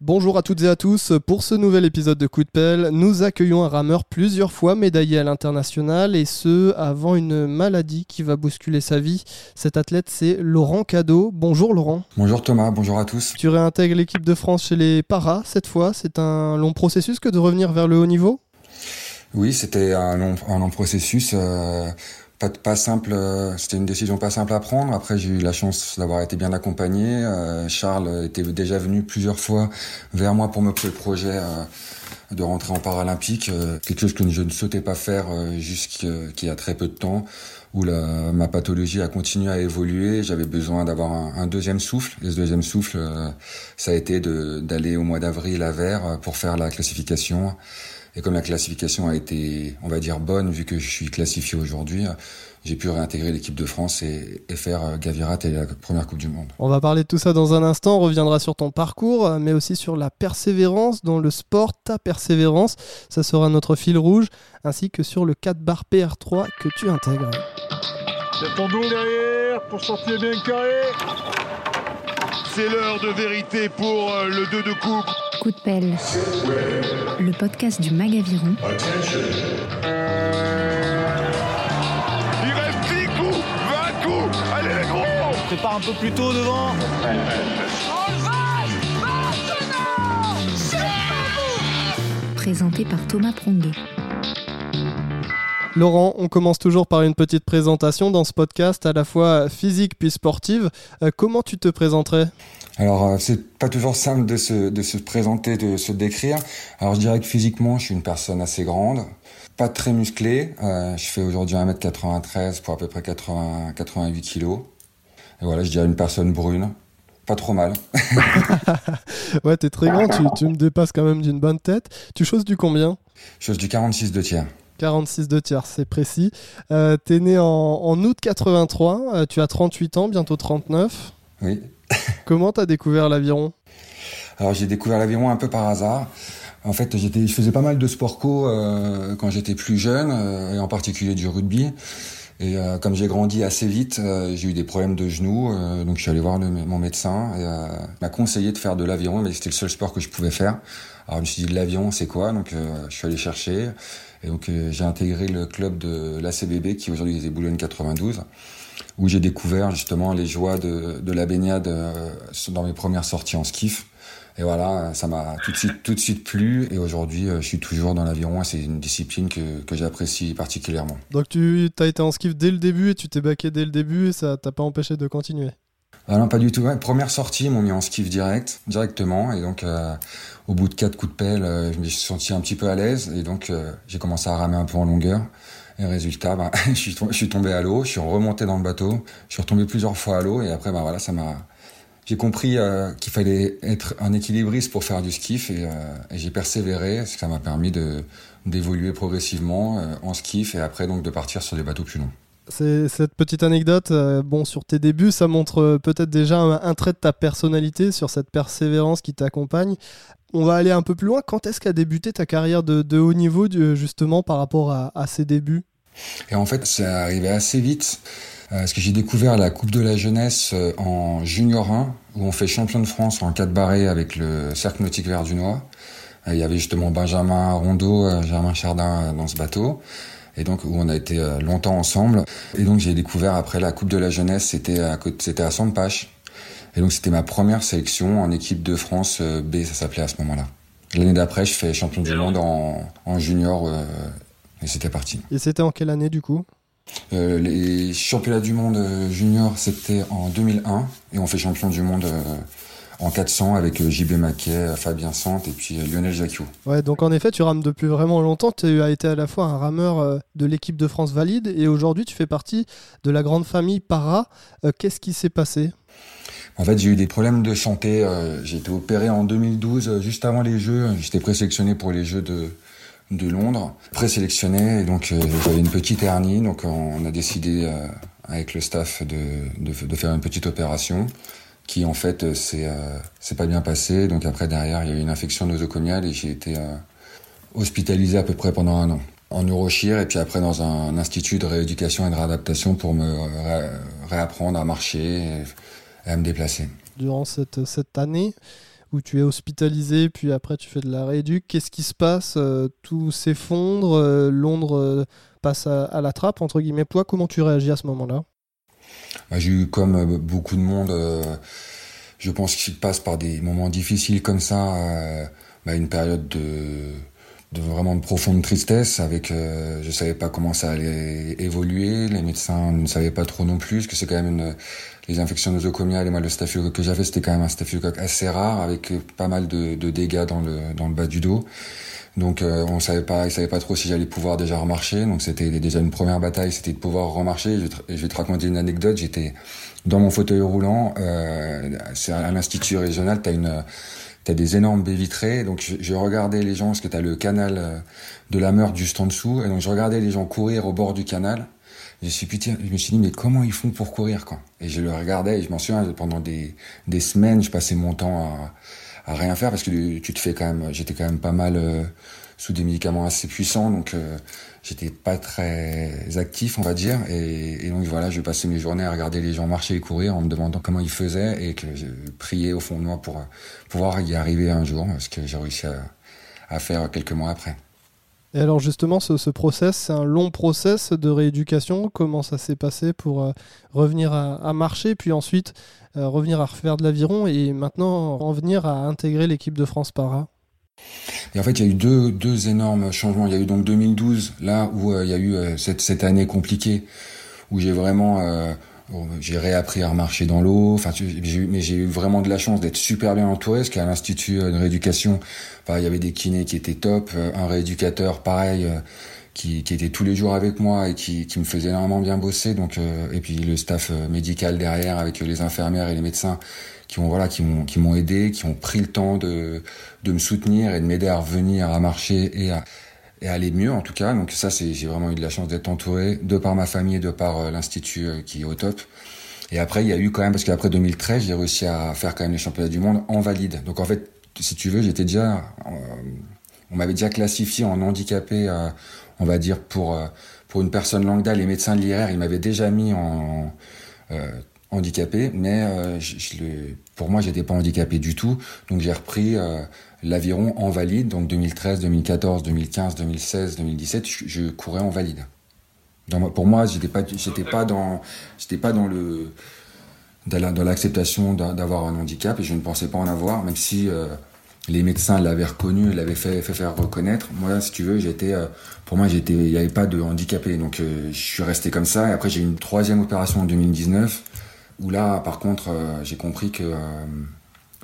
Bonjour à toutes et à tous. Pour ce nouvel épisode de Coup de pelle, nous accueillons un rameur plusieurs fois médaillé à l'international et ce avant une maladie qui va bousculer sa vie. Cet athlète, c'est Laurent Cadeau. Bonjour Laurent. Bonjour Thomas, bonjour à tous. Tu réintègres l'équipe de France chez les Paras cette fois. C'est un long processus que de revenir vers le haut niveau? Oui, c'était un long, un long processus. Euh, pas, pas simple, euh, c'était une décision pas simple à prendre. Après, j'ai eu la chance d'avoir été bien accompagné. Euh, Charles était déjà venu plusieurs fois vers moi pour me faire le projet euh, de rentrer en paralympique, quelque chose que je ne souhaitais pas faire jusqu'il y a très peu de temps, où la, ma pathologie a continué à évoluer. J'avais besoin d'avoir un, un, deuxième souffle. Et ce deuxième souffle, ça a été d'aller au mois d'avril à Vert pour faire la classification. Et comme la classification a été, on va dire, bonne, vu que je suis classifié aujourd'hui, j'ai pu réintégrer l'équipe de France et, et faire euh, Gavirat et la première Coupe du Monde. On va parler de tout ça dans un instant. On reviendra sur ton parcours, mais aussi sur la persévérance dans le sport, ta persévérance. Ça sera notre fil rouge, ainsi que sur le 4 bar PR3 que tu intègres. C'est ton dos derrière pour sortir bien carré. C'est l'heure de vérité pour euh, le 2 de coupe. Coup de pelle, le podcast du Magaviron. Il reste 10 coups, 20 coups. Allez les gros Prépare un peu plus tôt devant. Présenté par Thomas Pronguet. Laurent, on commence toujours par une petite présentation dans ce podcast, à la fois physique puis sportive. Euh, comment tu te présenterais? Alors, euh, c'est pas toujours simple de se, de se présenter, de se décrire. Alors, je dirais que physiquement, je suis une personne assez grande, pas très musclée. Euh, je fais aujourd'hui 1m93 pour à peu près 80, 88 kilos. Et voilà, je dirais une personne brune. Pas trop mal. ouais, t'es très grand, tu, tu me dépasses quand même d'une bonne tête. Tu choses du combien? Chose du 46 de tiers. 46 de tiers, c'est précis. Euh, T'es né en, en, août 83, euh, tu as 38 ans, bientôt 39. Oui. Comment t'as découvert l'aviron? Alors j'ai découvert l'aviron un peu par hasard. En fait, j'étais, je faisais pas mal de sport co euh, quand j'étais plus jeune, euh, et en particulier du rugby. Et euh, comme j'ai grandi assez vite, euh, j'ai eu des problèmes de genoux, euh, donc je suis allé voir mon médecin. Et, il m'a conseillé de faire de l'aviron, mais c'était le seul sport que je pouvais faire. Alors je me suis dit, l'aviron, c'est quoi? Donc je suis allé chercher. Et donc j'ai intégré le club de l'ACBB, qui aujourd'hui est Boulogne 92, où j'ai découvert justement les joies de, de la baignade dans mes premières sorties en skiff. Et voilà, ça m'a tout de suite, tout de suite plu. Et aujourd'hui, je suis toujours dans l'aviron. C'est une discipline que, que j'apprécie particulièrement. Donc tu as été en skiff dès le début et tu t'es baqué dès le début et ça t'a pas empêché de continuer? Ah non, pas du tout. Ouais. Première sortie, ils m'ont mis en skiff direct, directement. Et donc, euh, au bout de quatre coups de pelle, euh, je me suis senti un petit peu à l'aise. Et donc, euh, j'ai commencé à ramer un peu en longueur. Et résultat, bah, je, suis tombé, à l'eau, je suis remonté dans le bateau, je suis retombé plusieurs fois à l'eau. Et après, bah, voilà, ça m'a j'ai compris euh, qu'il fallait être un équilibriste pour faire du skiff et, euh, et j'ai persévéré. Ça m'a permis de d'évoluer progressivement euh, en skiff et après donc de partir sur des bateaux plus longs. Cette petite anecdote, bon, sur tes débuts, ça montre peut-être déjà un, trait de ta personnalité, sur cette persévérance qui t'accompagne. On va aller un peu plus loin. Quand est-ce qu'a débuté ta carrière de, haut niveau, justement, par rapport à, à ces débuts? Et en fait, c'est arrivé assez vite. Parce que j'ai découvert la Coupe de la Jeunesse en Junior 1, où on fait champion de France en 4 barrés avec le Cercle Nautique Verdunois. Il y avait justement Benjamin Rondeau, Germain Chardin dans ce bateau. Et donc, où on a été longtemps ensemble. Et donc, j'ai découvert après la Coupe de la Jeunesse, c'était à, c'était à Sampache. Et donc, c'était ma première sélection en équipe de France B, ça s'appelait à ce moment-là. L'année d'après, je fais champion du monde en, en junior. Et c'était parti. Et c'était en quelle année, du coup? Euh, les championnats du monde junior, c'était en 2001 et on fait champion du monde euh, en 400 avec euh, JB Maquet, Fabien Sante et puis Lionel Jacquiot. Ouais, donc en effet, tu rames depuis vraiment longtemps. Tu as été à la fois un rameur de l'équipe de France valide et aujourd'hui, tu fais partie de la grande famille Para. Qu'est-ce qui s'est passé? En fait, j'ai eu des problèmes de santé. J'ai été opéré en 2012, juste avant les Jeux. J'étais présélectionné pour les Jeux de, de Londres, présélectionné. Et donc, euh, j'avais une petite hernie. Donc, on a décidé euh, avec le staff de, de, faire une petite opération qui, en fait, c'est euh, pas bien passé. Donc, après, derrière, il y a eu une infection nosocomiale et j'ai été euh, hospitalisé à peu près pendant un an en neurochir et puis après dans un institut de rééducation et de réadaptation pour me ré réapprendre à marcher et à me déplacer. Durant cette, cette année, où tu es hospitalisé, puis après tu fais de la rééduque. Qu'est-ce qui se passe euh, Tout s'effondre, euh, Londres euh, passe à, la trappe, entre guillemets. Toi, comment tu réagis à ce moment-là? Bah, J'ai eu, comme beaucoup de monde, je pense qu'il passe par des moments difficiles comme ça, bah, une période de de vraiment de profonde tristesse avec euh, je savais pas comment ça allait évoluer les médecins ne savaient pas trop non plus parce que c'est quand même une les infections nosocomiales et moi le staphylocoque que j'avais c'était quand même un staphylocoque assez rare avec pas mal de, de dégâts dans le dans le bas du dos. Donc euh, on savait pas ils savaient pas trop si j'allais pouvoir déjà remarcher. Donc c'était déjà une première bataille c'était de pouvoir remarcher. Je, je vais te raconter une anecdote. J'étais dans mon fauteuil roulant euh, c'est à l'institut régional. Tu as une t'as des énormes baies vitrées. Donc je, je, regardais les gens, parce que t'as le canal euh, de la Meurthe juste en dessous, et donc je regardais les gens courir au bord du canal. Je suis, putain, je me suis dit, mais comment ils font pour courir, quoi? Et je le regardais, et je m'en souviens, pendant des, des semaines, je passais mon temps à, à rien faire, parce que tu te fais quand même, j'étais quand même pas mal euh, sous des médicaments assez puissants, donc euh, j'étais pas très actif, on va dire. Et, et, donc voilà, je passais mes journées à regarder les gens marcher et courir en me demandant comment ils faisaient et que je priais au fond de moi pour pouvoir y arriver un jour, ce que j'ai réussi à, à, faire quelques mois après. Et alors justement, ce, ce process, c'est un long process de rééducation. Comment ça s'est passé pour euh, revenir à, marcher, puis ensuite euh, revenir à refaire de l'aviron et maintenant revenir à intégrer l'équipe de France Para? Et en fait, il y a eu deux, deux énormes changements. Il y a eu donc 2012, là où euh, il y a eu cette, cette année compliquée, où j'ai vraiment, euh, j'ai réappris à remarcher dans l'eau. Enfin, mais j'ai eu vraiment de la chance d'être super bien entouré, parce qu'à l'institut de rééducation, il y avait des kinés qui étaient top, un rééducateur pareil. Qui, qui, était tous les jours avec moi et qui, qui me faisait énormément bien bosser donc et puis le staff médical derrière avec les infirmières et les médecins qui ont voilà qui m'ont qui m'ont aidé, qui ont pris le temps de de me soutenir et de m'aider à revenir à marcher et à et aller mieux en tout cas. Donc ça j'ai vraiment eu de la chance d'être entouré de par ma famille et de par euh, l'institut euh, qui est au top. Et après il y a eu quand même parce qu'après 2013 j'ai réussi à faire quand même les championnats du monde en valide. Donc en fait si tu veux j'étais déjà euh, on m'avait déjà classifié en handicapé on va dire pour pour une personne lambda les médecins de l'IRR ils m'avaient déjà mis en handicapé, mais pour moi, j'étais pas handicapé du tout. Donc j'ai repris l'aviron en valide. Donc 2013, 2014, 2015, 2016, 2017, je, courais en valide. Pour moi, j'étais pas, j'étais pas dans, j'étais pas dans le, dans l'acceptation d'avoir un handicap et je ne pensais pas en avoir, même si euh, les médecins l'avaient reconnu, l'avaient fait, faire reconnaître. Moi, si tu veux, j'étais, euh, pour moi, j'étais, il n'y avait pas de handicapé, donc euh, je suis resté comme ça. Et après, j'ai eu une troisième opération en 2019 où là, par contre, j'ai compris que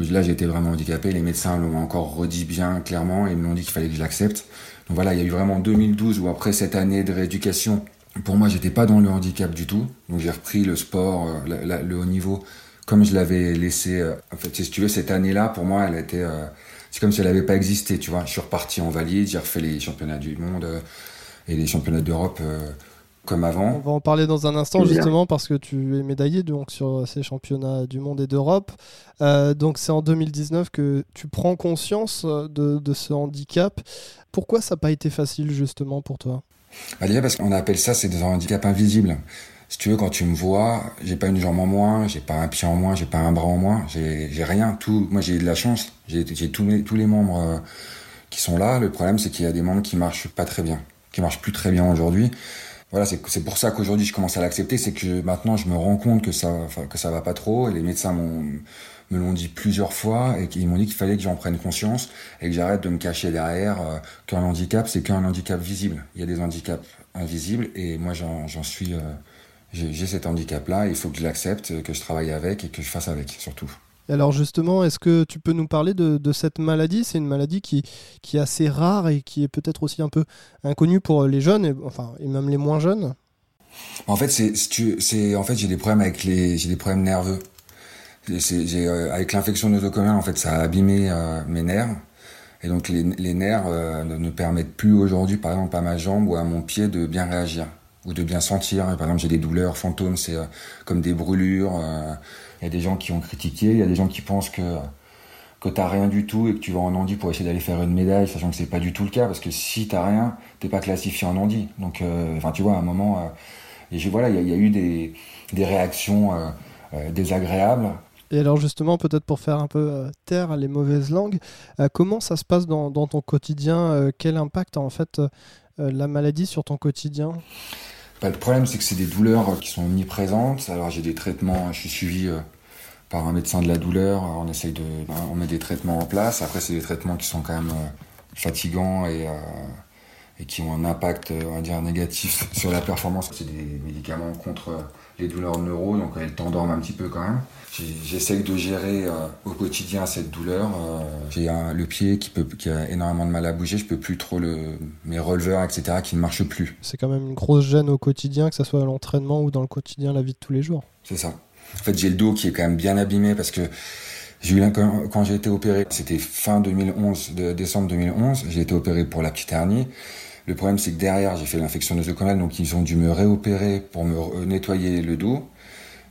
là, j'étais vraiment handicapé. Les médecins l'ont encore redit bien clairement et m'ont dit qu'il fallait que je l'accepte. Donc voilà, il y a eu vraiment 2012 où après cette année de rééducation, pour moi, j'étais pas dans le handicap du tout. Donc j'ai repris le sport, euh, le haut niveau, comme je l'avais laissé. Euh, en fait, si tu veux, cette année-là, pour moi, elle était. Euh, c'est comme si elle n'avait pas existé, tu vois. Je suis reparti en valide, j'ai refait les championnats du monde et les championnats d'Europe comme avant. On va en parler dans un instant justement parce que tu es médaillé donc sur ces championnats du monde et d'Europe. Euh, donc c'est en 2019 que tu prends conscience de, de ce handicap. Pourquoi ça n'a pas été facile justement pour toi? Bah Déjà parce qu'on appelle ça c'est des handicaps invisibles. Si tu veux, quand tu me vois, j'ai pas une jambe en moins, j'ai pas un pied en moins, j'ai pas un bras en moins, j'ai rien. Tout, moi j'ai de la chance, j'ai tous, les, tous les membres euh, qui sont là. Le problème c'est qu'il y a des membres qui marchent pas très bien, qui marchent plus très bien aujourd'hui voilà, c'est pour ça qu'aujourd'hui je commence à l'accepter, c'est que maintenant je me rends compte que ça, que ça va pas trop. Et les médecins me l'ont dit plusieurs fois et qu'ils m'ont dit qu'il fallait que j'en prenne conscience et que j'arrête de me cacher derrière euh, qu'un handicap, c'est qu'un handicap visible. Il y a des handicaps invisibles et moi j'en suis, euh, j'ai cet handicap-là. Il faut que je l'accepte, que je travaille avec et que je fasse avec, surtout. Alors justement, est-ce que tu peux nous parler de, cette maladie? C'est une maladie qui, qui est assez rare et qui est peut-être aussi un peu inconnue pour les jeunes, et, enfin, et même les moins jeunes. En fait, c'est, en fait, j'ai des problèmes avec les, j'ai des problèmes nerveux. Euh, avec l'infection nosocomiale, en fait, ça a abîmé euh, mes nerfs. Et donc les, les nerfs euh, ne, ne, permettent plus aujourd'hui, par exemple, à ma jambe ou à mon pied de bien réagir ou de bien sentir. Par exemple, j'ai des douleurs fantômes, c'est comme des brûlures il y a des gens qui ont critiqué, il y a des gens qui pensent que que t'as rien du tout et que tu vas en handi pour essayer d'aller faire une médaille, sachant que c'est pas du tout le cas, parce que si t'as rien, t'es pas classifié en handi. Donc, euh, enfin, tu vois, à un moment, euh, et je, voilà, il y, y, a eu des, des réactions euh, désagréables. Et alors justement, peut-être pour faire un peu taire les mauvaises langues, comment ça se passe dans, dans ton quotidien Quel impact a en fait la maladie sur ton quotidien? Bah, le problème, c'est que c'est des douleurs qui sont omniprésentes. Alors j'ai des traitements, je suis suivi par un médecin de la douleur. On essaye de, on met des traitements en place. Après, c'est des traitements qui sont quand même euh, fatigants et, euh, et qui ont un impact, euh, on va dire, négatif sur la performance. C'est des médicaments contre les douleurs neuro, donc elles t'endorment un petit peu quand même. J'essaye de gérer euh, au quotidien cette douleur. Euh, J'ai le pied qui, peut, qui a énormément de mal à bouger. Je peux plus trop le, mes releveurs, etc., qui ne marchent plus. C'est quand même une grosse gêne au quotidien, que ce soit à l'entraînement ou dans le quotidien, la vie de tous les jours. C'est ça. En fait, j'ai le dos qui est quand même bien abîmé parce que quand, j'ai été opéré, c'était fin 2011, de décembre 2011, j'ai été opéré pour la petite hernie. Le problème, c'est que derrière, j'ai fait l'infection nosocomiale, donc ils ont dû me réopérer pour me nettoyer le dos.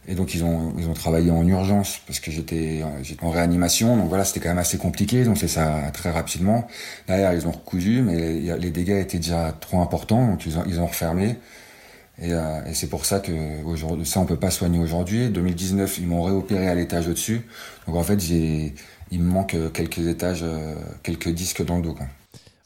Et donc ils ont ils ont travaillé en urgence parce que j'étais en réanimation donc voilà c'était quand même assez compliqué ont fait ça très rapidement derrière ils ont recousu mais les, les dégâts étaient déjà trop importants donc ils ont ils ont refermé et, euh, et c'est pour ça que ça on peut pas soigner aujourd'hui. 2019, ils m'ont réopéré à l'étage au-dessus. Donc en fait, j'ai, il me manque quelques étages, euh, quelques disques dans le dos.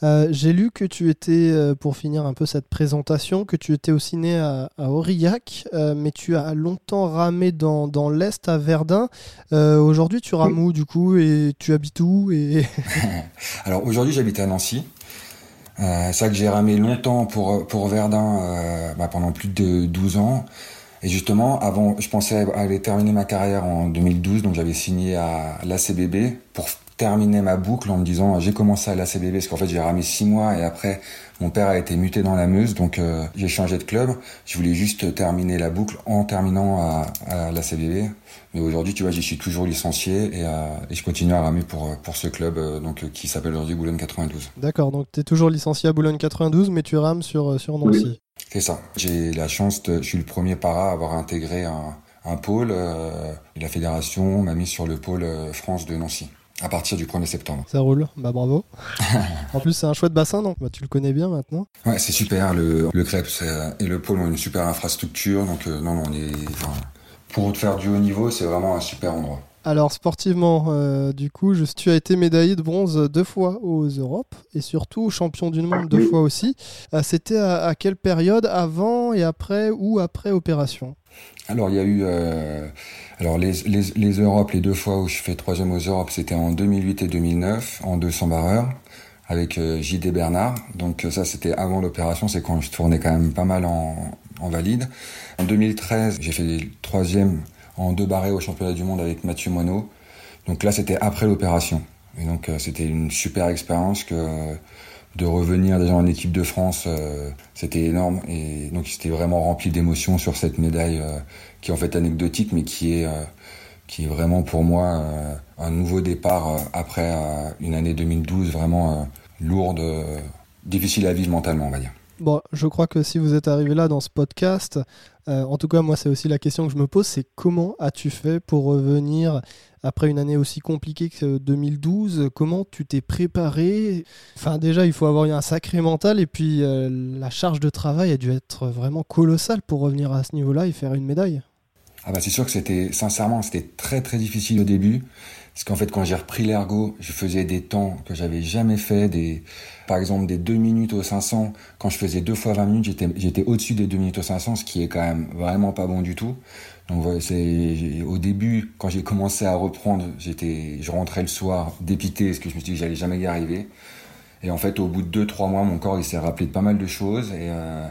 Euh, J'ai lu que tu étais, euh, pour finir un peu cette présentation, que tu étais aussi né à, à Aurillac, euh, mais tu as longtemps ramé dans, dans l'Est à Verdun. Euh, Aujourd'hui, tu rames où du coup? Et tu habites où? Et... Alors aujourd'hui, j'habite à Nancy. Euh, c'est ça que j'ai ramé longtemps pour pour Verdun euh, bah, pendant plus de 12 ans. Et justement, avant, je pensais aller terminer ma carrière en 2012, donc j'avais signé à l'ACBB pour terminer ma boucle en me disant j'ai commencé à l'ACBB parce qu'en fait j'ai ramé six mois et après mon père a été muté dans la Meuse donc euh, j'ai changé de club je voulais juste terminer la boucle en terminant à, à l'ACBB mais aujourd'hui tu vois j'y suis toujours licencié et, euh, et je continue à ramer pour, pour ce club euh, donc euh, qui s'appelle aujourd'hui Boulogne 92 D'accord, donc tu es toujours licencié à Boulogne 92, mais tu rames sur, euh, sur Nancy. c'est ça j'ai la chance de, je suis le premier para à avoir intégré un, un pôle euh, la fédération m'a mis sur le pôle euh, France de Nancy à partir du 1er septembre. Ça roule, bah bravo. en plus, c'est un chouette bassin, donc bah, tu le connais bien maintenant. Ouais, c'est super. Le, le et le pôle ont une super infrastructure. Donc, euh, non, non, on est. Enfin, pour faire du haut niveau, c'est vraiment un super endroit. Alors, sportivement, euh, du coup, je, tu as été médaillé de bronze deux fois aux Europes et surtout champion du monde deux fois aussi. Euh, C'était à, à, quelle période Avant et après ou après opération? Alors il y a eu euh, alors les, les, les Europes, les deux fois où je fais troisième aux Europes, c'était en 2008 et 2009 en 200 barreurs avec euh, JD Bernard. Donc ça c'était avant l'opération, c'est quand je tournais quand même pas mal en, en. En 2013, j'ai fait troisième en deux barrés au championnat du monde avec Mathieu Monod. Donc là c'était après l'opération. Et donc euh, c'était une super expérience que de revenir déjà en équipe de France, euh, c'était énorme et donc c'était vraiment rempli d'émotions sur cette médaille euh, qui est en fait anecdotique mais qui est qui est vraiment pour moi un nouveau départ après une année 2012 vraiment lourde, difficile à vivre mentalement on va dire. Bon, je crois que si vous êtes arrivé là dans ce podcast, euh, en tout cas moi c'est aussi la question que je me pose, c'est comment as-tu fait pour revenir après une année aussi compliquée que 2012 Comment tu t'es préparé? Enfin déjà il faut avoir eu un sacré mental et puis euh, la charge de travail a dû être vraiment colossale pour revenir à ce niveau-là et faire une médaille. Ah bah c'est sûr que c'était sincèrement c'était très très difficile au début. Parce qu'en fait quand j'ai repris l'ergo je faisais des temps que j'avais jamais fait des par exemple des 2 minutes au 500 quand je faisais deux fois 20 minutes j'étais j'étais au-dessus des 2 minutes au 500 ce qui est quand même vraiment pas bon du tout. Donc c'est au début quand j'ai commencé à reprendre j'étais je rentrais le soir dépité parce que je me suis dit que j'allais jamais y arriver. Et en fait au bout de 2 3 mois mon corps il s'est rappelé de pas mal de choses. Et euh,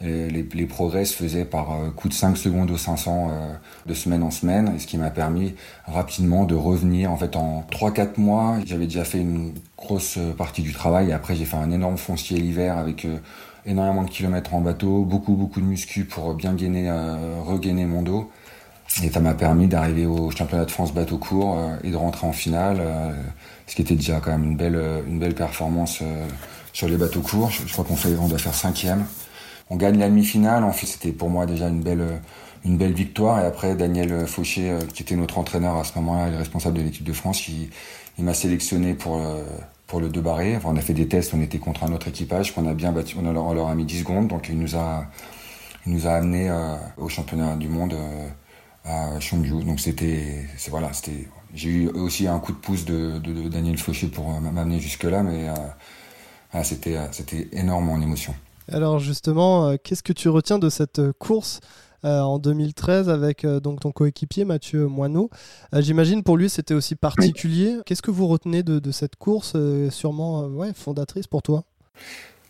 les, les, progrès se faisaient par euh, coup de 5 secondes au 500 euh, de semaine en semaine, ce qui m'a permis rapidement de revenir. En fait, en 3-4 mois, j'avais déjà fait une grosse partie du travail, après j'ai fait un énorme foncier l'hiver avec euh, énormément de kilomètres en bateau, beaucoup beaucoup de muscu pour bien gainer, euh, regainer mon dos. Et ça m'a permis d'arriver au championnat de France bateau court euh, et de rentrer en finale, euh, ce qui était déjà quand même une belle, une belle performance sur les bateaux courts. Je, je crois qu'on fait, on doit faire cinquième on gagne la demi-finale. En fait, c'était pour moi déjà une belle, une belle victoire. Et après, Daniel Fauché, qui était notre entraîneur à ce moment-là, le responsable de l'équipe de France, il, m'a sélectionné pour, pour le deux barré. Enfin, on a fait des tests, on était contre un autre équipage qu'on a bien battu. On, a, on leur a mis 10 secondes. Donc, il nous a, il nous a amené euh, au championnat du monde euh, à Chongju. Donc c'était, voilà, c'était. J'ai eu aussi un coup de pouce de, de, Daniel Fauché pour m'amener jusque là, mais c'était c'était énorme en émotion. Alors justement, qu'est-ce que tu retiens de cette course euh, en 2013 avec euh, donc ton coéquipier Mathieu Moineau? Euh, j'imagine pour lui c'était aussi particulier. Qu'est-ce que vous retenez de, cette course, sûrement ouais, fondatrice pour toi?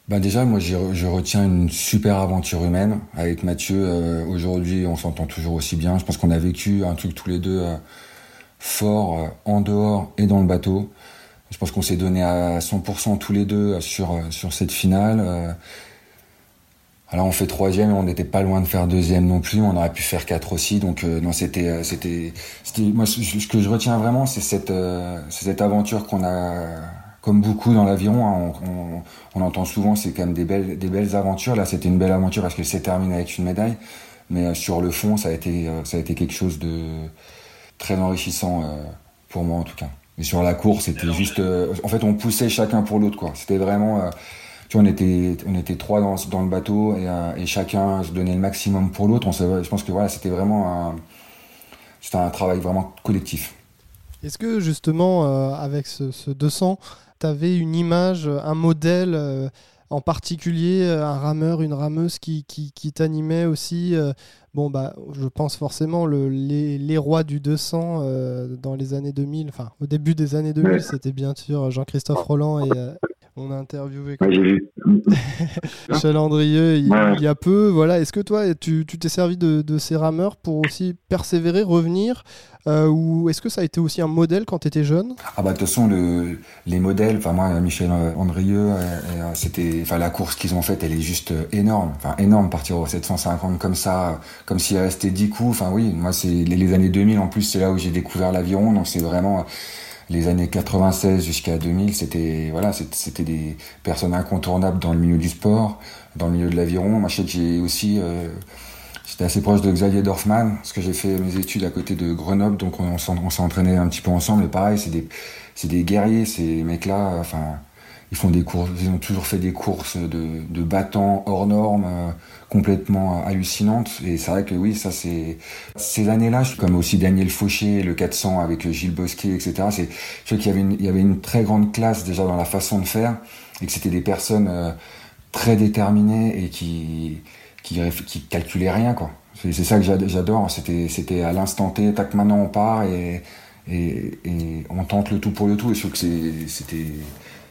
Bah déjà, moi, je retiens une super aventure humaine avec Mathieu. Aujourd'hui, on s'entend toujours aussi bien. Je pense qu'on a vécu un truc tous les deux fort en dehors et dans le bateau. Je pense qu'on s'est donné à 100% tous les deux sur sur cette finale. Alors on fait troisième, on n'était pas loin de faire deuxième non plus, on aurait pu faire quatre aussi. Donc euh, non, c'était, euh, c'était, moi ce, que je retiens vraiment, c'est cette, euh, cette aventure qu'on a, comme beaucoup dans l'aviron. Hein, on, entend souvent, c'est quand même des belles, des belles aventures. Là, c'était une belle aventure parce que c'est terminé avec une médaille, mais sur le fond, ça a été, ça a été quelque chose de très enrichissant pour moi en tout cas. Et sur la course, c'était juste, en fait, on poussait chacun pour l'autre, quoi. C'était vraiment on était, on était trois dans, dans le bateau et, euh, et, chacun se donnait le maximum pour l'autre. Je pense que voilà, c'était vraiment un, c'était un travail vraiment collectif. Est-ce que justement, euh, avec ce, 200, tu avais une image, un modèle euh, en particulier, un rameur, une rameuse qui, qui, qui t'animait aussi Bon, bah, je pense forcément le, les, les, rois du 200 dans les années 2000, enfin au début des années 2000, c'était bien sûr Jean-Christophe Roland et, on a interviewé Chalandrieux il, il, y a peu. Voilà. Est-ce que toi, tu t'es servi de, ces rameurs pour aussi persévérer, revenir euh, Ou est-ce que ça a été aussi un modèle quand tu étais jeune? Ah bah de toute façon, le, les modèles, enfin moi, Michel Andrieux, euh, c'était, enfin la course qu'ils ont faite, elle est juste énorme. Enfin énorme, partir au 750 comme ça, comme s'il restait 10 coups. Enfin oui, moi c'est les, les années 2000 en plus, c'est là où j'ai découvert l'aviron. Donc c'est vraiment les années 96 jusqu'à 2000, c'était voilà, c'était des personnes incontournables dans le milieu du sport, dans le milieu de l'aviron. Moi, j'ai aussi, euh, j'étais assez proche de Xavier Dorfman, parce que j'ai fait mes études à côté de Grenoble, donc on, s'est entraîné un petit peu ensemble. Mais pareil, c'est des, c'est des guerriers, ces mecs-là. Enfin, ils font des courses, ils ont toujours fait des courses de, de battants hors normes, euh, complètement hallucinantes. Et c'est vrai que oui, ça c'est ces années-là, comme aussi Daniel Fauché, le 400 avec Gilles Bosquet, etc. C'est je qu'il y avait une, il y avait une très grande classe déjà dans la façon de faire et que c'était des personnes euh, très déterminées et qui qui, calculaient rien quoi. C'est ça que j'adore. C'était c'était à l'instant T, tac maintenant on part et, et, on tente le tout pour le tout. Et je que c'était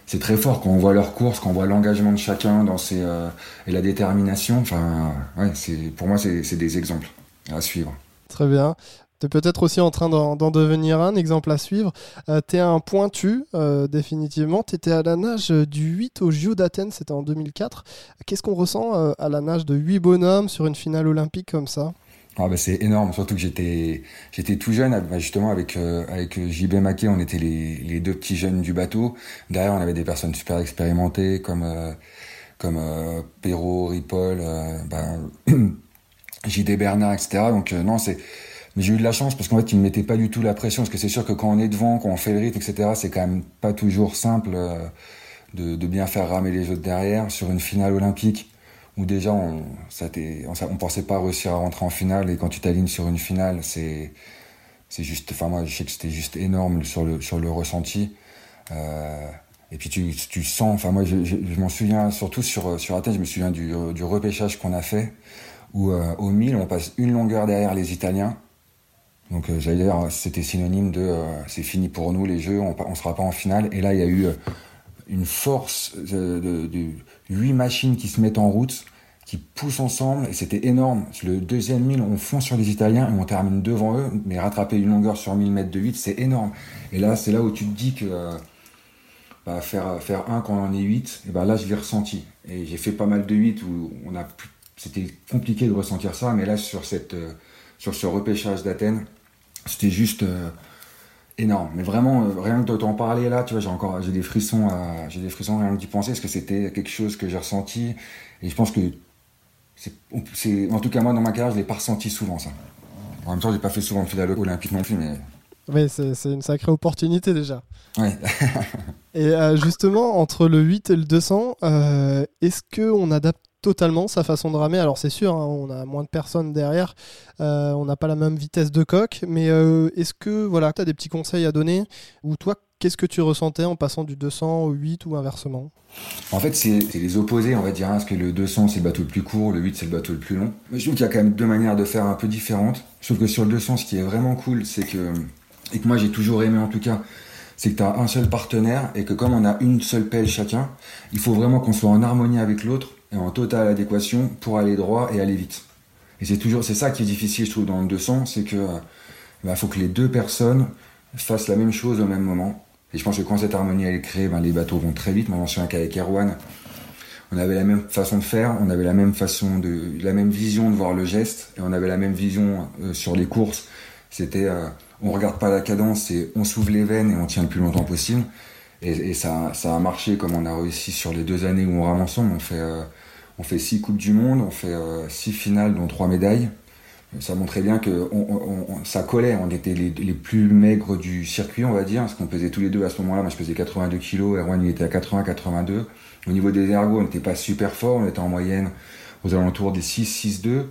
c'est très fort quand on voit leur course, quand on voit l'engagement de chacun dans euh, et la détermination. Enfin, ouais, pour moi, c'est, des exemples à suivre. Très bien. Tu es peut-être aussi en train d'en, devenir un exemple à suivre. Euh, tu es un pointu, euh, définitivement. Tu étais à la nage du 8 au JO d'Athènes, c'était en 2004. Qu'est-ce qu'on ressent à la nage de 8 bonhommes sur une finale olympique comme ça? Ah bah c'est énorme, surtout que j'étais j'étais tout jeune, bah, justement avec euh, avec JB Maquet, on était les, les deux petits jeunes du bateau. Derrière, on avait des personnes super expérimentées comme euh, comme euh, Perrault, Ripoll, euh, bah, JD Bernard, etc. Donc non, c'est j'ai eu de la chance parce qu'en fait, ils ne mettaient pas du tout la pression. Parce que c'est sûr que quand on est devant, quand on fait le rythme, etc., c'est quand même pas toujours simple de, de bien faire ramer les autres derrière sur une finale olympique où déjà on ça pensait pas réussir à rentrer en finale et quand tu t'alignes sur une finale c'est juste enfin moi je sais que c'était juste énorme sur le le ressenti. Euh, et puis tu, sens enfin moi je, m'en souviens surtout sur sur Athènes je me souviens du, du repêchage qu'on a fait où euh, au 1000 on passe une longueur derrière les Italiens. Donc euh, j'allais dire c'était synonyme de euh, c'est fini pour nous les jeux on, on sera pas en finale. Et là il y a eu une force de, de, huit machines qui se mettent en route, qui poussent ensemble, et c'était énorme. Le deuxième mille, on fonce sur les Italiens et on termine devant eux, mais rattraper une longueur sur 1000 mètres de 8, c'est énorme. Et là, c'est là où tu te dis que bah, faire, faire un quand on en est 8, et bah là, je l'ai ressenti. Et j'ai fait pas mal de 8 où on a c'était compliqué de ressentir ça, mais là, sur, cette, euh, sur ce repêchage d'Athènes, c'était juste euh, énorme. Mais vraiment, euh, rien que de t'en parler là, tu vois, j'ai encore, j'ai des frissons, j'ai des frissons rien que d'y penser, parce que c'était quelque chose que j'ai ressenti. Et je pense que c'est, en tout cas moi dans ma carrière, je l'ai pas ressenti souvent ça. En même temps, j'ai pas fait souvent de finale olympique non plus, mais. Oui, c'est une sacrée opportunité déjà. Ouais. et euh, justement, entre le 8 et le 200, euh, est-ce qu'on adapte totalement sa façon de ramer. Alors c'est sûr, hein, on a moins de personnes derrière, euh, on n'a pas la même vitesse de coque, mais euh, est-ce que voilà, tu as des petits conseils à donner? Ou toi, qu'est-ce que tu ressentais en passant du 200 au 8 ou inversement? En fait, c'est les opposés, on va dire, hein, parce que le 200 c'est le bateau le plus court, le 8 c'est le bateau le plus long. Mais je trouve qu'il y a quand même deux manières de faire un peu différentes. Trouve que sur le 200, ce qui est vraiment cool, c'est que, et que moi j'ai toujours aimé en tout cas, c'est que tu as un seul partenaire et que comme on a une seule pelle chacun, il faut vraiment qu'on soit en harmonie avec l'autre et en totale adéquation pour aller droit et aller vite. Et c'est toujours c'est ça qui est difficile je trouve dans le 200, c'est que bah, faut que les deux personnes fassent la même chose au même moment. Et je pense que quand cette harmonie est créée, ben, les bateaux vont très vite. Moi, je me qu'avec Erwan, on avait la même façon de faire, on avait la même façon de, la même vision de voir le geste, et on avait la même vision euh, sur les courses. C'était, euh, on regarde pas la cadence, et on s'ouvre les veines et on tient le plus longtemps possible. Et, ça, ça a marché comme on a réussi sur les deux années où on rame ensemble. On fait, euh, on fait six coupes du monde, on fait six finales dont trois médailles ça montrait bien que ça collait. On était les, plus maigres du circuit, on va dire, parce qu'on pesait tous les deux à ce moment-là. Moi, je pesais 82 kg, Erwan, il était à 80-82. Au niveau des ergots, on n'était pas super fort. On était en moyenne aux alentours des 6-6-2.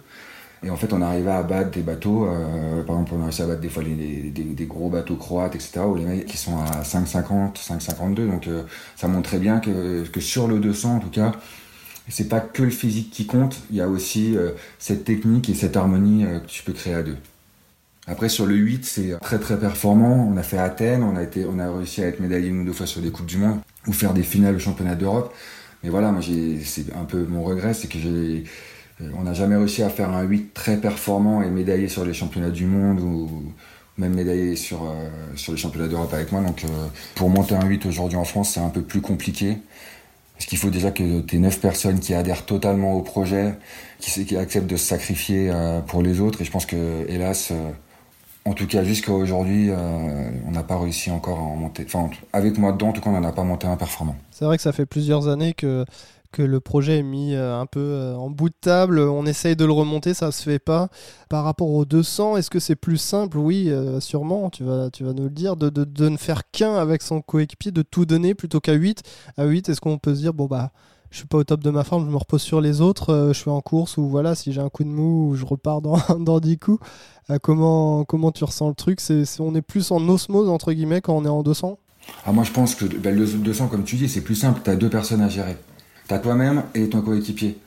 Et en fait, on arrivait à battre des bateaux. Euh, par exemple, on réussi à battre des fois des, gros bateaux croates, etc., où les mecs qui sont à 5,50, 5,52. Donc, euh, ça montrait bien que, sur le 200, en tout cas, c'est pas que le physique qui compte, il y a aussi euh, cette technique et cette harmonie que tu peux créer à deux. Après sur le 8, c'est très très performant. On a fait Athènes, on a été, on a réussi à être médaillé une ou deux fois sur des coupes du monde ou faire des finales au championnat d'Europe. Mais voilà, moi c'est un peu mon regret, c'est que j'ai, on n'a jamais réussi à faire un 8 très performant et médaillé sur les championnats du monde ou même médaillé sur, sur les championnats d'Europe avec moi. Donc pour monter un 8 aujourd'hui en France, c'est un peu plus compliqué. Parce qu'il faut déjà que tu aies 9 personnes qui adhèrent totalement au projet, qui, acceptent de se sacrifier euh, pour les autres. Et je pense que, hélas, euh, en tout cas jusqu'à aujourd'hui, euh, on n'a pas réussi encore à en monter. Enfin, avec moi dedans, en tout cas, on n'en a pas monté un performant. C'est vrai que ça fait plusieurs années que que le projet est mis euh, un peu euh, en bout de table, on essaye de le remonter, ça se fait pas. Par rapport aux 200, est-ce que c'est plus simple? Oui, euh, sûrement, tu vas, tu vas nous le dire, de, de, ne faire qu'un avec son coéquipier, de tout donner plutôt qu'à 8. À 8, est-ce qu'on peut se dire, bon bah, je suis pas au top de ma forme, je me repose sur les autres, je suis en course ou voilà, si j'ai un coup de mou, je repars dans, dans 10 coups. comment, comment tu ressens le truc? C'est, On est plus en osmose, entre guillemets, quand on est en 200 ah, Moi, je pense que ben, le 200, comme tu dis, c'est plus simple, tu as deux personnes à gérer. T'as toi-même et ton coéquipier.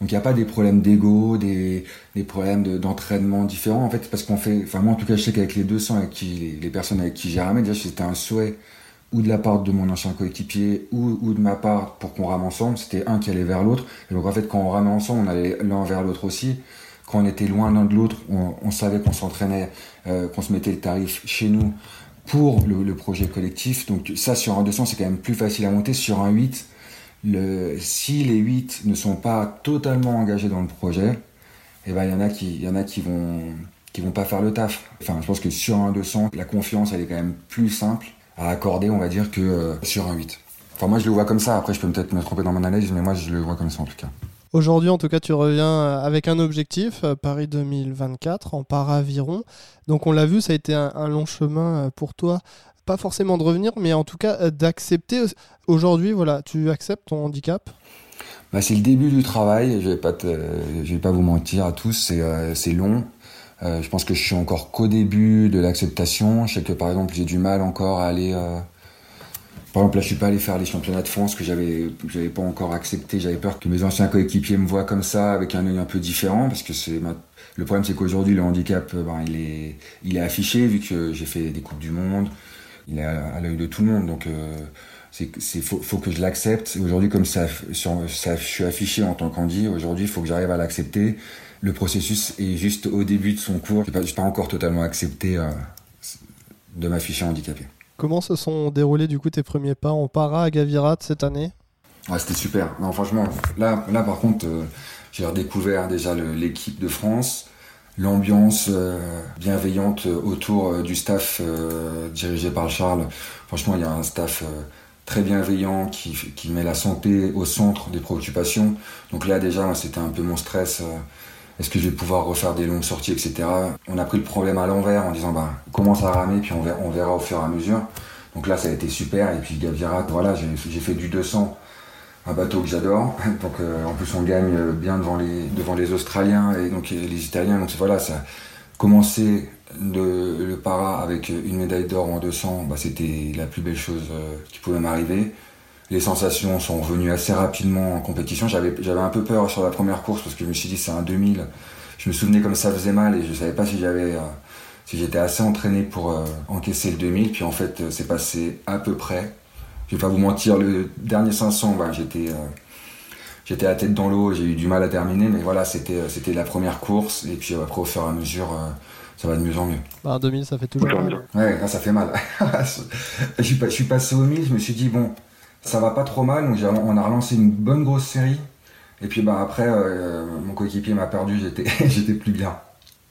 Donc il n'y a pas des problèmes d'ego, des, des problèmes d'entraînement différents. En fait, parce qu'on fait, enfin moi en tout cas, je sais qu'avec les 200, avec qui, les, personnes avec qui j'ai ramé, déjà c'était un souhait ou de la part de mon ancien coéquipier ou, ou, de ma part pour qu'on rame ensemble. C'était un qui allait vers l'autre. Et donc en fait, quand on ramait ensemble, on allait l'un vers l'autre aussi. Quand on était loin l'un de l'autre, on, savait qu'on s'entraînait, euh, qu'on se mettait le tarif chez nous pour le, le, projet collectif. Donc ça, sur un 200, c'est quand même plus facile à monter. Sur un 8, si les 8 ne sont pas totalement engagés dans le projet, eh ben, il y en a qui, y en a qui vont, qui vont pas faire le taf. Enfin, je pense que sur un 200, la confiance, elle est quand même plus simple à accorder, on va dire, que euh, sur un 8. Enfin, moi, je le vois comme ça. Après, je peux peut-être me tromper dans mon analyse, mais moi, je le vois comme ça, en tout cas. Aujourd'hui, en tout cas, tu reviens euh, avec un objectif, euh, Paris 2024, en paraviron. Donc, on l'a vu, ça a été un long chemin pour toi pas forcément de revenir, mais en tout cas euh, d'accepter. Aujourd'hui, voilà, tu acceptes ton handicap? Bah, C'est le début du travail, je vais vais pas vous mentir à tous, c'est euh, long. Euh, je pense que je suis encore qu'au début de l'acceptation. Je sais que par exemple, j'ai du mal encore à aller. Par exemple, là, je suis pas allé faire les championnats de France que j'avais, j'avais pas encore accepté. J'avais peur que mes anciens coéquipiers me voient comme ça, avec un œil un peu différent, parce que c'est le problème, c'est qu'aujourd'hui, le handicap, ben, il est, il est affiché vu que j'ai fait des coupes du monde, il est à, l'œil de tout le monde. Donc, euh, c'est faut, faut, que je l'accepte. Aujourd'hui, comme ça, ça, je suis affiché en tant qu'Andy, aujourd'hui, il faut que j'arrive à l'accepter. Le processus est juste au début de son cours. Je n'ai pas, pas, encore totalement accepté euh, de m'afficher handicapé. Comment se sont déroulés du coup tes premiers pas en para à Gavirat cette année? Ouais, C'était super. Non, franchement, là, là par contre, euh, j'ai redécouvert déjà l'équipe de France l'ambiance euh, bienveillante autour euh, du staff euh, dirigé par Charles. Franchement, il y a un staff très bienveillant qui, met la santé au centre des préoccupations. Donc là déjà, c'était un peu mon stress. Est-ce que je vais pouvoir refaire des longues sorties, etc. On a pris le problème à l'envers en disant, bah, commence à ramer, puis on verra, on verra au fur et à mesure. Donc là, ça a été super. Et puis Gavirat, voilà, j'ai fait du 200 un bateau que j'adore. Donc en plus on gagne bien devant les, Australiens et donc les Italiens. Donc voilà, ça commencer le para avec une médaille d'or en 200, bah, c'était la plus belle chose qui pouvait m'arriver. Les sensations sont venues assez rapidement en compétition. J'avais, un peu peur sur la première course parce que je me suis dit c'est un 2000. Je me souvenais comme ça faisait mal et je savais pas si j'avais si j'étais assez entraîné pour encaisser le 2000. Puis en fait, c'est passé à peu près. Je vais pas vous mentir, le dernier 500, bah, j'étais, euh, j'étais à tête dans l'eau, j'ai eu du mal à terminer, mais voilà, c'était, euh, c'était la première course, et puis après, au fur et à mesure, euh, ça va de mieux en mieux. Bah, 2000, ça fait toujours mal. Ouais, ça fait mal. je, suis, je suis passé au 1000, je me suis dit, bon, ça va pas trop mal, donc on a relancé une bonne grosse série, et puis bah, après, mon coéquipier m'a perdu, j'étais, j'étais plus bien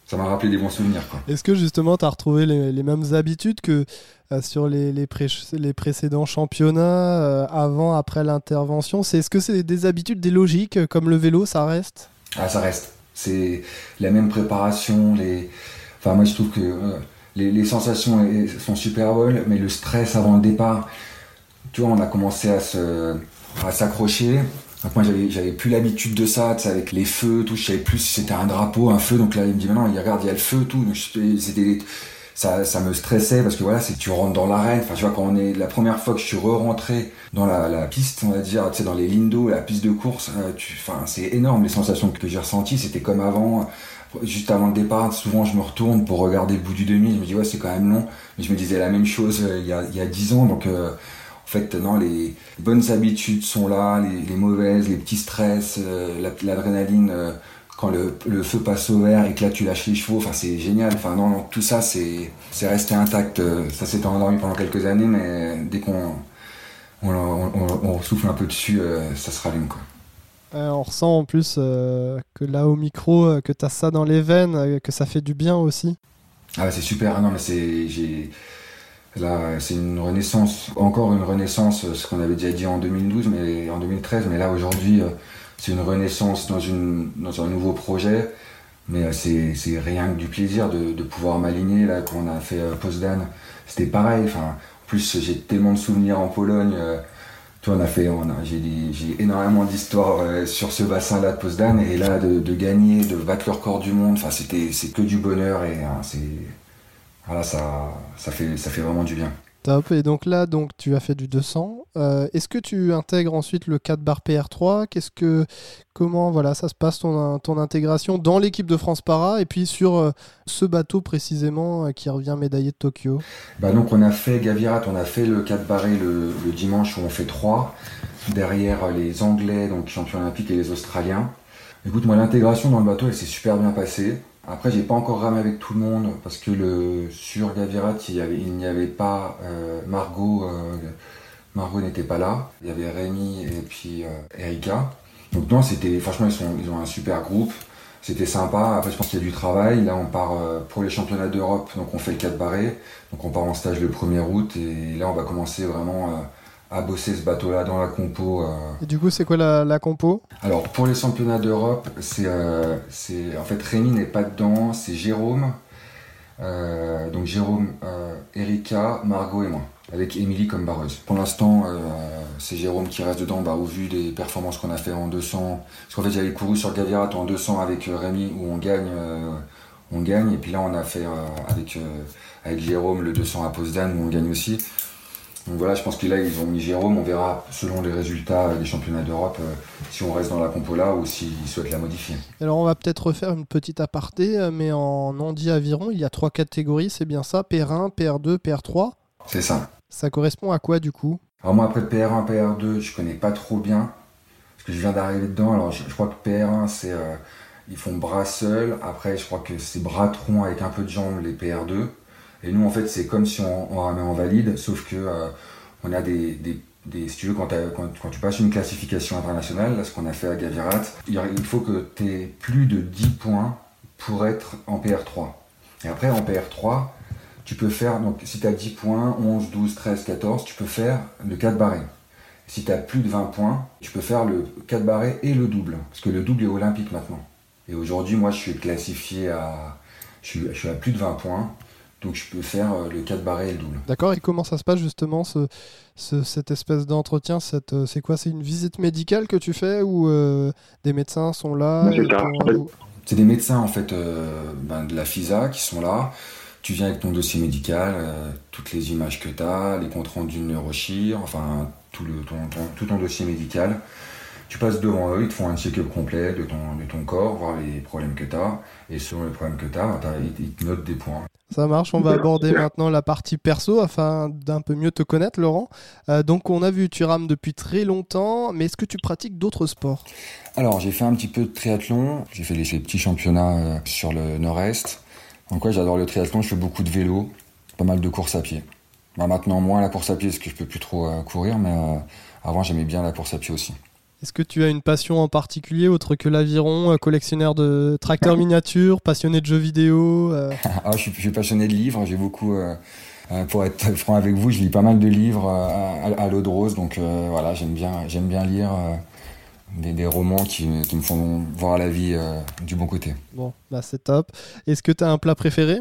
ça m'a rappelé des bons souvenirs. Est-ce que justement tu as retrouvé les, mêmes habitudes que euh, sur les, les, les, précédents championnats, euh, avant, après l'intervention? Est-ce que c'est des habitudes, des logiques, euh, comme le vélo, ça reste? Ah, ça reste. C'est la même préparation. Les... Enfin, moi je trouve que les, sensations sont super bonnes, mais le stress avant le départ, tu vois, on a commencé à, se, à s'accrocher. Donc moi j'avais plus l'habitude de ça, tu sais, avec les feux, tout, je savais plus si c'était un drapeau, un feu. Donc là il me dit non, il regarde, il y a le feu, tout. C'était ça, ça me stressait parce que voilà, c'est tu rentres dans l'arène. Enfin tu vois quand on est la première fois que je suis re-rentré dans la, piste, on va dire, tu sais dans les lindos, la piste de course, euh, tu, enfin c'est énorme les sensations que j'ai ressenties. C'était comme avant. Juste avant le départ, souvent je me retourne pour regarder le bout du demi. Je me dis ouais c'est quand même long, mais je me disais la même chose euh, il y a dix ans donc. Euh, fait, non, les bonnes habitudes sont là, les, mauvaises, les petits stress, euh, l'adrénaline euh, quand le, feu passe au vert et que là tu lâches les chevaux, enfin c'est génial. Enfin non, tout ça c'est resté intact. Euh, ça s'est endormi pendant quelques années, mais dès qu'on on, souffle un peu dessus, ça se rallume quoi. on ressent en plus que là au micro, que tu as ça dans les veines, que ça fait du bien aussi. Ah c'est super, ah non mais c'est Là, c'est une renaissance, encore une renaissance, ce qu'on avait déjà dit en 2012, mais en 2013, mais là aujourd'hui, euh, c'est une renaissance dans, un nouveau projet. Mais euh, c'est rien que du plaisir de, pouvoir m'aligner là quand on a fait euh, Postdan. C'était pareil. Enfin, en plus, j'ai tellement de souvenirs en Pologne. on a fait, j'ai énormément d'histoires sur ce bassin-là de Postdan et là de, de, gagner, de battre le record du monde. Enfin, c'était c'est que du bonheur et hein, c'est voilà, ça, ça, fait, ça fait vraiment du bien. Top. Et donc là, donc, tu as fait du 200. Euh, est-ce que tu intègres ensuite le 4 bar PR3 Qu'est-ce que, Comment voilà, ça se passe ton, ton intégration dans l'équipe de France Para et puis sur euh, ce bateau précisément euh, qui revient médaillé de Tokyo? Bah Donc on a fait Gavirat, on a fait le 4 barré le, le, dimanche où on fait 3 derrière les Anglais, donc champions olympiques et les Australiens. Écoute, moi l'intégration dans le bateau elle s'est super bien passée. Après, j'ai pas encore ramé avec tout le monde parce que le, sur Gavirat, il n'y avait, pas euh, Margot. Euh, Margot n'était pas là. Il y avait Rémi et puis euh, Erika. Donc non, c'était franchement ils, ils ont un super groupe. C'était sympa. Après, je pense qu'il y a du travail. Là, on part pour les championnats d'Europe. Donc, on fait le 4 barré. Donc, on part en stage le 1er août. Et là, on va commencer vraiment à bosser ce bateau-là dans la compo. Euh. Et du coup, c'est quoi la, compo? Alors, pour les championnats d'Europe, c'est, euh, c'est en fait Rémi n'est pas dedans, c'est Jérôme. Euh, donc Jérôme, Erika, Margot et moi, avec Émilie comme barreuse. Pour l'instant, c'est Jérôme qui reste dedans, bah, au vu des performances qu'on a fait en 200. Parce qu'en fait, j'avais couru sur Gavirat en 200 avec Rémi où on gagne, on gagne. Et puis là, on a fait avec, avec Jérôme le 200 à Poznan où on gagne aussi. Donc voilà, je pense que là, ils ont mis Jérôme. On verra selon les résultats des championnats d'Europe euh, si on reste dans la compo là ou s'ils souhaitent la modifier. Alors, on va peut-être refaire une petite aparté, euh, mais en Andy Aviron, il y a trois catégories, c'est bien ça PR1, PR2, PR3 C'est ça. Ça correspond à quoi du coup? Alors, moi, après PR1, PR2, je connais pas trop bien parce que je viens d'arriver dedans. Alors, je, crois que PR1, c'est. Euh, ils font bras seul. Après, je crois que c'est bras tronc avec un peu de jambes, les PR2. Et nous, en fait, c'est comme si on, on, ramait en valide, sauf que euh, a des, si tu veux, quand, tu passes une classification internationale, là, ce qu'on a fait à Gavirat, il, faut que tu aies plus de 10 points pour être en PR3. Et après, en PR3, tu peux faire, donc si tu as 10 points, 11, 12, 13, 14, tu peux faire le 4 barré. Si tu as plus de 20 points, tu peux faire le 4 barré et le double, parce que le double est olympique maintenant. Et aujourd'hui, moi, je suis classifié à, je suis à plus de 20 points. Donc je peux faire euh, le 4 barré et le double. D'accord, et comment ça se passe justement, ce, ce- cette espèce d'entretien cette, euh, C'est quoi C'est une visite médicale que tu fais ou euh, des médecins sont là c'est et ça. t'ont- En fait, C'est des médecins en fait euh, ben, de la FISA qui sont là. Tu viens avec ton dossier médical, euh, toutes les images que tu as, les comptes rendus de neurochir, enfin tout, le, ton, ton- tout ton dossier médical. Tu passes devant eux, ils te font un check-up complet de ton, de ton corps, voir les problèmes que tu as. Et selon les problèmes que tu as, ils, ils te notent des points. Ça marche, on va aborder maintenant la partie perso afin d'un peu mieux te connaître, Laurent. Euh, donc, on a vu, tu rames depuis très longtemps, mais est-ce que tu pratiques d'autres sports? Alors, j'ai fait un petit peu de triathlon. J'ai fait les, les petits championnats euh, sur le nord-est. Donc, ouais, j'adore le triathlon. Je fais beaucoup de vélo, pas mal de course à pied. Bah, maintenant, moins la course à pied parce que je peux plus trop euh, courir, mais avant, j'aimais bien la course à pied aussi. Est-ce que tu as une passion en particulier autre que l'aviron, euh, collectionneur de tracteurs miniatures, passionné de jeux vidéo euh, Ah, je, suis, je suis passionné de livres. J'ai beaucoup. euh, pour être franc avec vous, je lis pas mal de livres à, à l'eau de rose. Donc, euh, voilà, j'aime bien, j'aime bien lire des, des romans qui, qui me font voir la vie du bon côté. Bon, bah c'est top. Est-ce que tu as un plat préféré?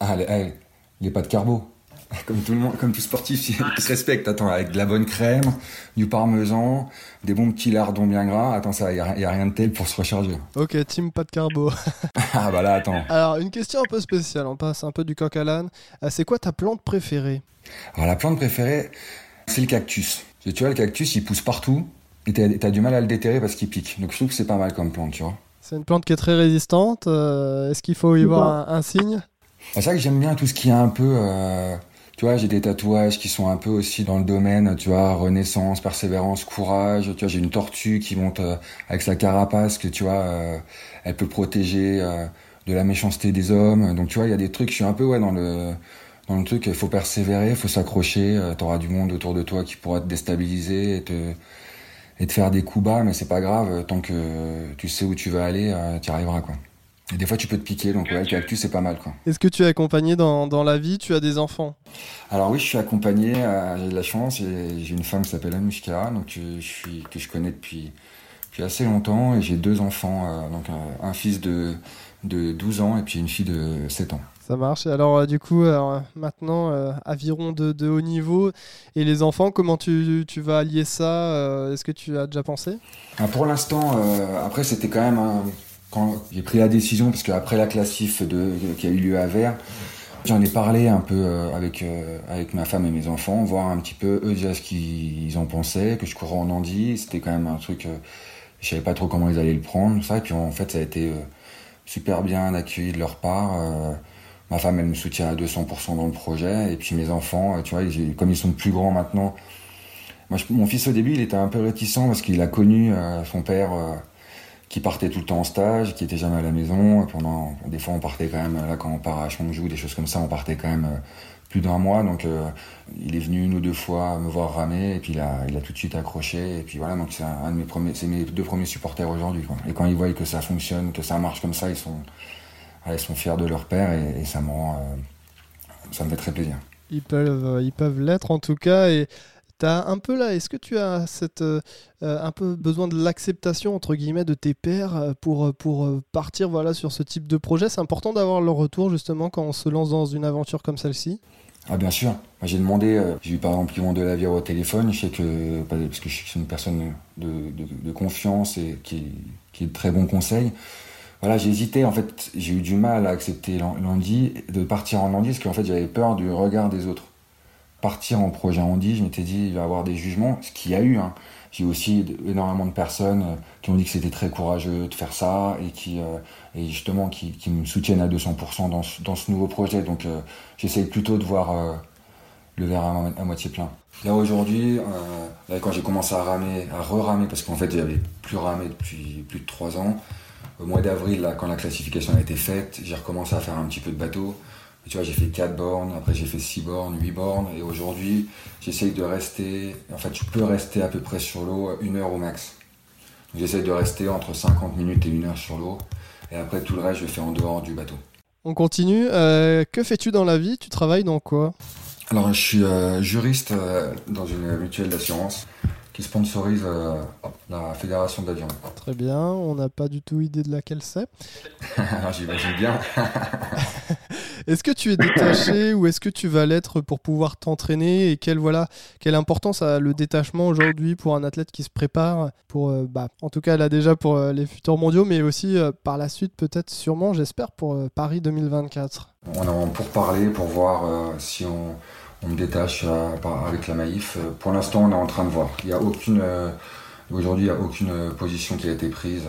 Ah, les, eh, les pâtes carbo. Comme tout le monde, comme tout sportif qui se respecte. Attends, avec de la bonne crème, du parmesan, des bons petits lardons bien gras. Attends, ça, il n'y a, y a rien de tel pour se recharger. Ok, team pas de carbo. Ah bah là, attends. Alors, une question un peu spéciale, on passe un peu du coq à l'âne. Euh, c'est quoi ta plante préférée? Alors la plante préférée, c'est le cactus. Tu vois, le cactus, il pousse partout. Et t'as du mal à le déterrer parce qu'il pique. Donc je trouve que c'est pas mal comme plante, tu vois. C'est une plante qui est très résistante. euh, Est-ce qu'il faut y voir un, un signe? C'est ça que j'aime bien tout ce qui est un peu. euh, tu vois, j'ai des tatouages qui sont un peu aussi dans le domaine, tu vois, renaissance, persévérance, courage. Tu vois, j'ai une tortue qui monte euh, avec sa carapace que tu vois, euh, elle peut protéger euh, de la méchanceté des hommes. Donc tu vois, il y a des trucs. Je suis un peu ouais dans le dans le truc. Il faut persévérer, faut s'accrocher. T'auras du monde autour de toi qui pourra te déstabiliser et te et te faire des coups bas, mais c'est pas grave tant que tu sais où tu vas aller, tu y arriveras quoi. Et des fois, tu peux te piquer, donc ouais, le cactus, c'est pas mal quoi. Est-ce que tu es accompagné dans, dans la vie? Tu as des enfants? Alors oui, je suis accompagné, euh, j'ai de la chance, j'ai une femme qui s'appelle Anushka, donc euh, je suis, que je connais depuis, depuis assez longtemps, et j'ai deux enfants, euh, donc un fils de, de 12 ans et puis une fille de 7 ans. Ça marche. Alors, euh, du coup, maintenant, euh, aviron de, de haut niveau. Et les enfants, comment tu, tu vas allier ça Est-ce que tu as déjà pensé? Ah, pour l'instant, après c'était quand même un- quand j'ai pris la décision parce qu'après la classif qui a eu lieu à Vers, j'en ai parlé un peu euh, avec euh, avec ma femme et mes enfants, voir un petit peu eux déjà ce qu'ils en pensaient, que je courais en Andy, c'était quand même un truc, euh, je savais pas trop comment ils allaient le prendre, ça, et puis en fait ça a été super bien accueilli de leur part. ma femme elle me soutient à 200% dans le projet, et puis mes enfants, tu vois, comme ils sont plus grands maintenant. Mon fils au début, il était un peu réticent parce qu'il a connu son père qui partait tout le temps en stage, qui était jamais à la maison. Pendant, des fois, on partait quand même là quand on part à Chongju, des choses comme ça, on partait quand même euh, plus d'un mois. Donc, euh, il est venu une ou deux fois me voir ramer et puis il a, il a tout de suite accroché. Et puis voilà, donc c'est un, de mes premiers, c'est mes deux premiers supporters aujourd'hui. Et quand ils voient que ça fonctionne, que ça marche comme ça, ils sont, ouais, ils sont fiers de leur père et, ça me euh, ça me fait très plaisir. Ils peuvent ils peuvent l'être en tout cas. Tu as un peu là, est-ce que tu as cette, euh, un peu besoin de l'acceptation, entre guillemets, de tes pairs euh, pour, euh, partir voilà, sur ce type de projet? C'est important d'avoir leur retour justement quand on se lance dans une aventure comme celle-ci? Ah bien sûr. J'ai demandé, j'ai eu par exemple Yvon Delavière au téléphone, je sais que, parce que je c'est une personne de, confiance et qui, qui est de très bons conseils. Voilà, j'ai hésité, en fait, j'ai eu du mal à accepter l'an- l'Andy, de partir en Andy, parce qu'en fait j'avais peur du regard des autres. Partir en projet Andy, je m'étais dit, il va y avoir des jugements, ce qu'il y a eu. Hein. J'ai aussi énormément de personnes euh, qui ont dit que c'était très courageux de faire ça et qui, euh, et justement, qui, me soutiennent à 200% dans ce, dans ce nouveau projet. Donc, euh, j'essaye plutôt de voir le verre à, mo- à moitié plein. Là aujourd'hui, là, quand j'ai commencé à ramer, à re-ramer, parce qu'en fait j'avais plus ramé depuis plus de trois ans, au mois d'avril, quand la classification a été faite, j'ai recommencé à faire un petit peu de bateau. Tu vois, j'ai fait 4 bornes, après j'ai fait 6 bornes, 8 bornes, et aujourd'hui, j'essaye de rester, en fait, je peux rester à peu près sur l'eau une heure au max. J'essaye de rester entre 50 minutes et une heure sur l'eau, et après tout le reste, je fais en dehors du bateau. On continue. Euh, que fais-tu dans la vie? Tu travailles dans quoi? Alors, je suis euh, juriste euh, dans une mutuelle d'assurance qui sponsorise la fédération d'aviron. Très bien, on n'a pas du tout idée de laquelle c'est. J'imagine bien. Est-ce que tu es détaché ou est-ce que tu vas l'être pour pouvoir t'entraîner et quelle voilà quelle importance a le détachement aujourd'hui pour un athlète qui se prépare pour euh, bah, en tout cas là déjà pour euh, les futurs mondiaux mais aussi euh, par la suite peut-être sûrement j'espère pour Paris 2024. On a pour parler pour voir si on, on me détache avec la Maïf. Pour l'instant on est en train de voir. Il y a aucune aujourd'hui il n'y a aucune position qui a été prise.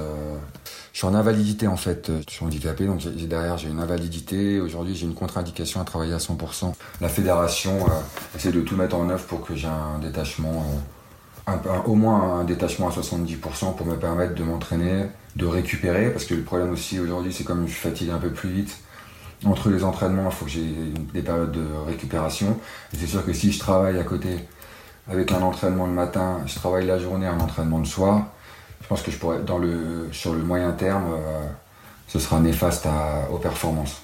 Je suis en invalidité en fait, je suis handicapé, donc derrière j'ai une invalidité. Aujourd'hui j'ai une contre-indication à travailler à 100%. La fédération euh, essaie de tout mettre en œuvre pour que j'ai un détachement, euh, au moins un détachement à 70% pour me permettre de m'entraîner, de récupérer, parce que le problème aussi aujourd'hui c'est comme je fatigue un peu plus vite. Entre les entraînements, il faut que j'ai des périodes de récupération. C'est sûr que si je travaille à côté avec un entraînement le matin, je travaille la journée, un entraînement le soir, je pense que je pourrais, sur le moyen terme, euh, ce sera néfaste aux performances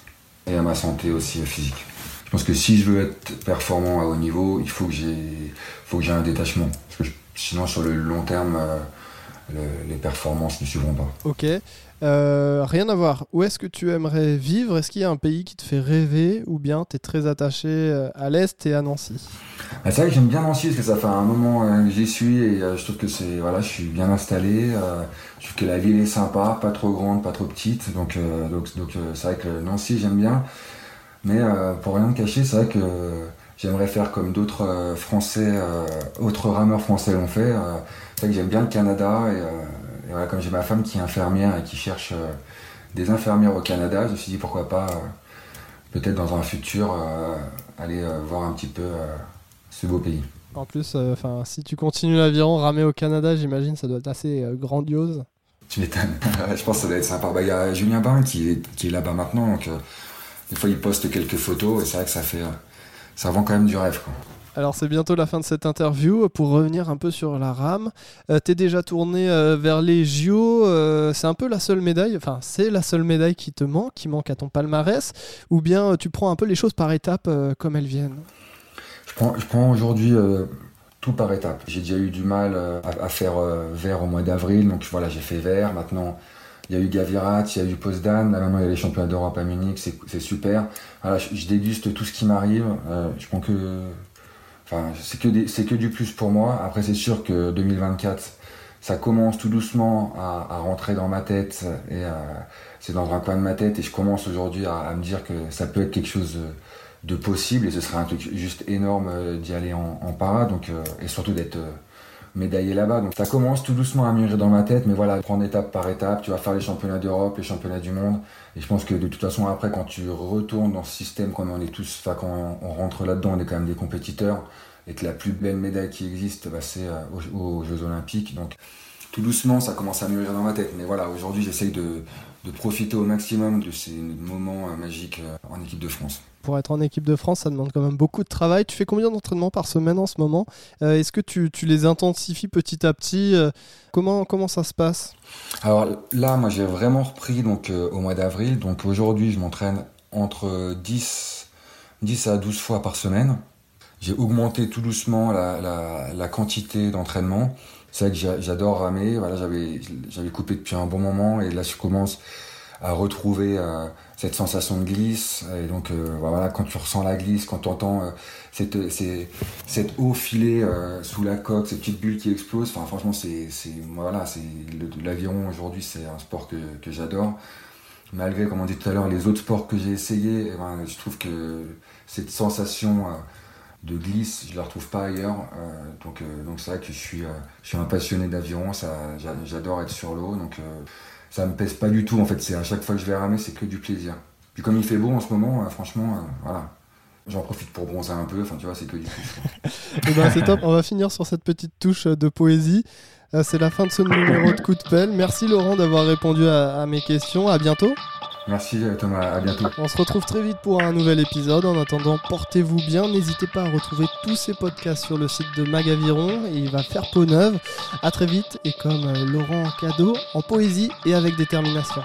et à ma santé aussi physique. Je pense que si je veux être performant à haut niveau, il faut que j'ai, un détachement. Parce que sinon, sur le long terme, euh, les performances ne suivront pas. Ok. Euh, rien à voir. Où est-ce que tu aimerais vivre? Est-ce qu'il y a un pays qui te fait rêver ou bien tu es très attaché euh, à l'Est et à Nancy? Bah, C'est vrai que j'aime bien Nancy parce que ça fait un moment euh, que j'y suis et je trouve que c'est voilà, je suis bien installé. je trouve que la ville est sympa, pas trop grande, pas trop petite. Donc, c'est vrai que Nancy j'aime bien. Mais pour rien me cacher, c'est vrai que j'aimerais faire comme d'autres Français, autres rameurs français l'ont fait. c'est vrai que j'aime bien le Canada et comme j'ai ma femme qui est infirmière et qui cherche euh, des infirmières au Canada, je me suis dit pourquoi pas, euh, peut-être dans un futur, euh, aller voir un petit peu ce beau pays. En plus, enfin, si tu continues l'aviron, ramer au Canada, j'imagine, ça doit être assez grandiose. Tu m'étonnes. je pense que ça doit être sympa. Bah, il y a Julien Bain qui est, qui est là-bas maintenant, donc des fois il poste quelques photos et c'est vrai que ça fait, ça vend quand même du rêve. Quoi. Alors c'est bientôt la fin de cette interview. Pour revenir un peu sur la rame, euh, tu es déjà tourné euh, vers les JO. Euh, c'est un peu la seule médaille, enfin c'est la seule médaille qui te manque, qui manque à ton palmarès, ou bien tu prends un peu les choses par étapes comme elles viennent? Je prends, aujourd'hui tout par étapes. J'ai déjà eu du mal à, faire vert au mois d'avril, donc voilà j'ai fait vert. Maintenant il y a eu Gavirat, il y a eu là maintenant il y a les championnats d'Europe à Munich, c'est super. Voilà, je, déguste tout ce qui m'arrive. je prends que c'est que, que du plus pour moi. Après, c'est sûr que 2024, ça commence tout doucement à, rentrer dans ma tête et c'est dans un coin de ma tête et je commence aujourd'hui à, me dire que ça peut être quelque chose de, possible et ce serait un truc juste énorme euh, d'y aller en, para donc, euh, et surtout d'être euh, médaillé là-bas. Donc ça commence tout doucement à mûrir dans ma tête, mais voilà, prendre étape par étape, tu vas faire les championnats d'Europe, les championnats du monde. Et je pense que de toute façon, après, quand tu retournes dans ce système, comme on est tous, enfin, quand on rentre là-dedans, on est quand même des compétiteurs, et que la plus belle médaille qui existe, bah, c'est aux, Jeux Olympiques. Donc tout doucement, ça commence à mûrir dans ma tête. Mais voilà, aujourd'hui, j'essaye de, profiter au maximum de ces moments magiques en équipe de France. Pour être en équipe de France, ça demande quand même beaucoup de travail. Tu fais combien d'entraînements par semaine en ce moment? Est-ce que tu, les intensifies petit à petit? Comment, comment ça se passe? Alors là, moi, j'ai vraiment repris donc, au mois d'avril. Donc aujourd'hui, je m'entraîne entre 10, 10 à 12 fois par semaine j'ai augmenté tout doucement la, la, quantité d'entraînement. C'est vrai que j'adore ramer. Voilà, j'avais coupé depuis un bon moment et là je commence à retrouver euh, cette sensation de glisse. Et donc euh, voilà, quand tu ressens la glisse, quand tu entends euh, cette, c'est, cette eau filée sous la coque, ces petites bulles qui explosent. Enfin franchement c'est c'est voilà c'est l'aviron aujourd'hui c'est un sport que, que j'adore. Malgré comme on dit tout à l'heure les autres sports que j'ai essayé, eh ben, je trouve que cette sensation de glisse, je la retrouve pas ailleurs. Euh, donc euh, donc c'est vrai que je suis, euh, je suis un passionné d'aviron, j'adore être sur l'eau, donc ça me pèse pas du tout en fait. C'est à chaque fois que je vais ramer, c'est que du plaisir. Puis comme il fait beau en ce moment, franchement, voilà. J'en profite pour bronzer un peu, enfin tu vois, c'est que du. Eh ben, c'est top, on va finir sur cette petite touche de poésie. c'est la fin de ce numéro de coup de pelle. Merci Laurent d'avoir répondu à, à mes questions. À bientôt. Merci Thomas, à bientôt. On se retrouve très vite pour un nouvel épisode. En attendant, portez-vous bien. N'hésitez pas à retrouver tous ces podcasts sur le site de Magaviron. il va faire peau neuve. À très vite et comme Laurent Cadeau, en poésie et avec détermination.